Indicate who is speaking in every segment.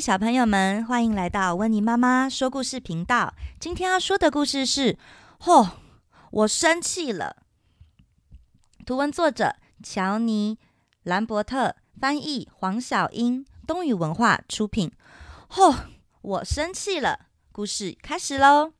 Speaker 1: 小朋友们，欢迎来到温妮妈妈说故事频道。今天要说的故事是：哦，我生气了。图文作者乔尼·兰伯特，翻译黄小英，东雨文化出品。哦，我生气了。故事开始喽。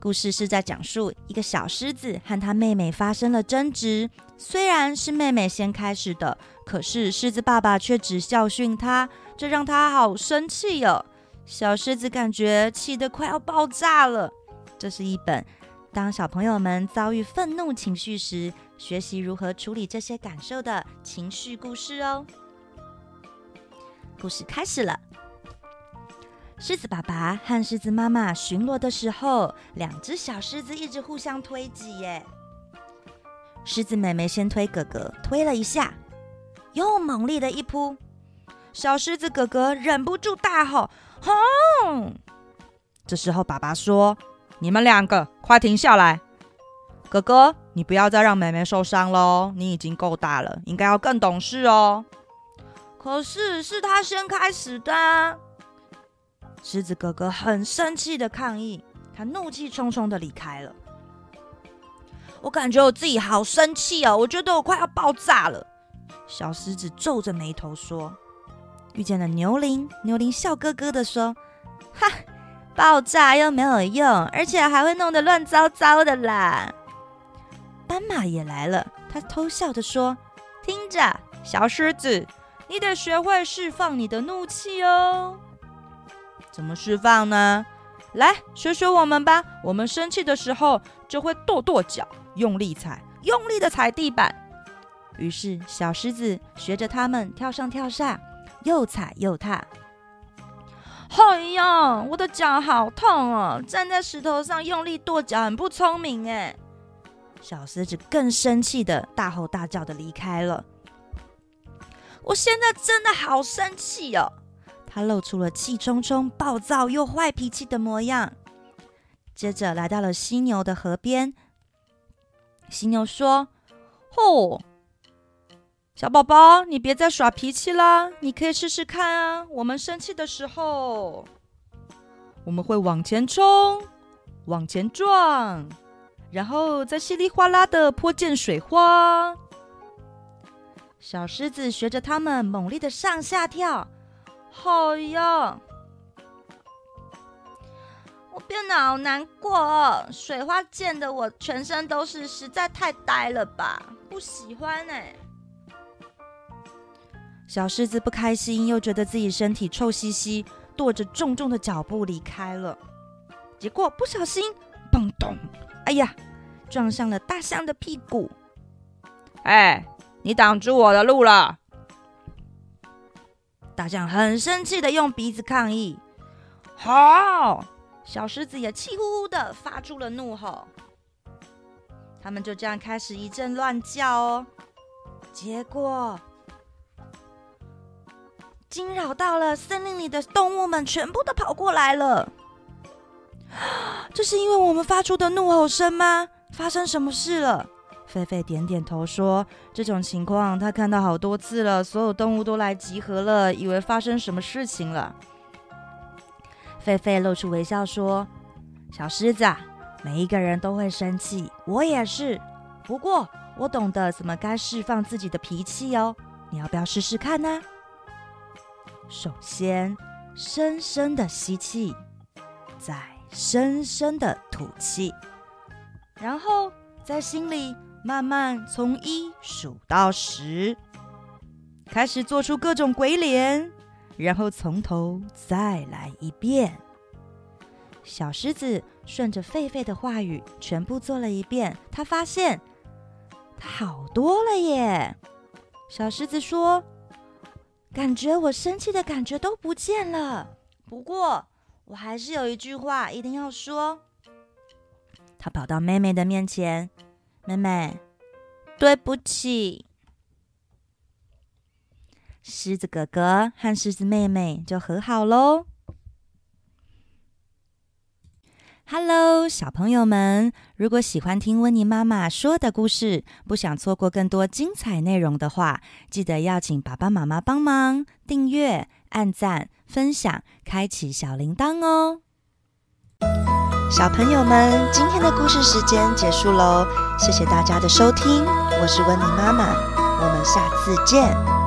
Speaker 1: 故事是在讲述一个小狮子和他妹妹发生了争执。虽然是妹妹先开始的，可是狮子爸爸却只教训他，这让他好生气哟。小狮子感觉气得快要爆炸了。这是一本当小朋友们遭遇愤怒情绪时，学习如何处理这些感受的情绪故事哦。故事开始了。狮子爸爸和狮子妈妈巡逻的时候，两只小狮子一直互相推挤耶。狮子妹妹先推哥哥，推了一下，又猛力的一扑，小狮子哥哥忍不住大吼：“吼！”这时候爸爸说：“你们两个快停下来！哥哥，你不要再让妹妹受伤喽，你已经够大了，应该要更懂事哦。”可是是他先开始的。狮子哥哥很生气的抗议，他怒气冲冲的离开了。我感觉我自己好生气哦，我觉得我快要爆炸了。小狮子皱着眉头说：“遇见了牛铃，牛铃笑咯咯的说：‘哈，爆炸又没有用，而且还会弄得乱糟糟的啦。’斑马也来了，他偷笑的说：‘听着，小狮子，你得学会释放你的怒气哦。’”怎么释放呢？来学学我们吧。我们生气的时候就会跺跺脚，用力踩，用力的踩地板。于是小狮子学着他们跳上跳下，又踩又踏。哎呀，我的脚好痛哦！站在石头上用力跺脚很不聪明哎。小狮子更生气的大吼大叫的离开了。我现在真的好生气哦。他露出了气冲冲、暴躁又坏脾气的模样。接着来到了犀牛的河边。犀牛说：“哦，小宝宝，你别再耍脾气了，你可以试试看啊。我们生气的时候，我们会往前冲，往前撞，然后再稀里哗啦的泼溅水花。”小狮子学着他们猛烈的上下跳。好呀，我变得好难过哦，水花溅得我全身都是，实在太呆了吧？不喜欢哎。小狮子不开心，又觉得自己身体臭兮兮，跺着重重的脚步离开了。结果不小心，砰咚！哎呀，撞上了大象的屁股。哎，你挡住我的路了！大象很生气的用鼻子抗议，好，小狮子也气呼呼的发出了怒吼。他们就这样开始一阵乱叫哦，结果惊扰到了森林里的动物们，全部都跑过来了。这是因为我们发出的怒吼声吗？发生什么事了？狒狒点点头说：“这种情况他看到好多次了，所有动物都来集合了，以为发生什么事情了。”狒狒露出微笑说：“小狮子，每一个人都会生气，我也是。不过我懂得怎么该释放自己的脾气哦。你要不要试试看呢？首先，深深的吸气，再深深的吐气，然后在心里。”慢慢从一数到十，开始做出各种鬼脸，然后从头再来一遍。小狮子顺着狒狒的话语全部做了一遍，他发现他好多了耶。小狮子说：“感觉我生气的感觉都不见了，不过我还是有一句话一定要说。”他跑到妹妹的面前。妹妹，对不起。狮子哥哥和狮子妹妹就和好喽。Hello，小朋友们！如果喜欢听温妮妈妈说的故事，不想错过更多精彩内容的话，记得要请爸爸妈妈帮忙订阅、按赞、分享、开启小铃铛哦。
Speaker 2: 小朋友们，今天的故事时间结束喽，谢谢大家的收听，我是温妮妈妈，我们下次见。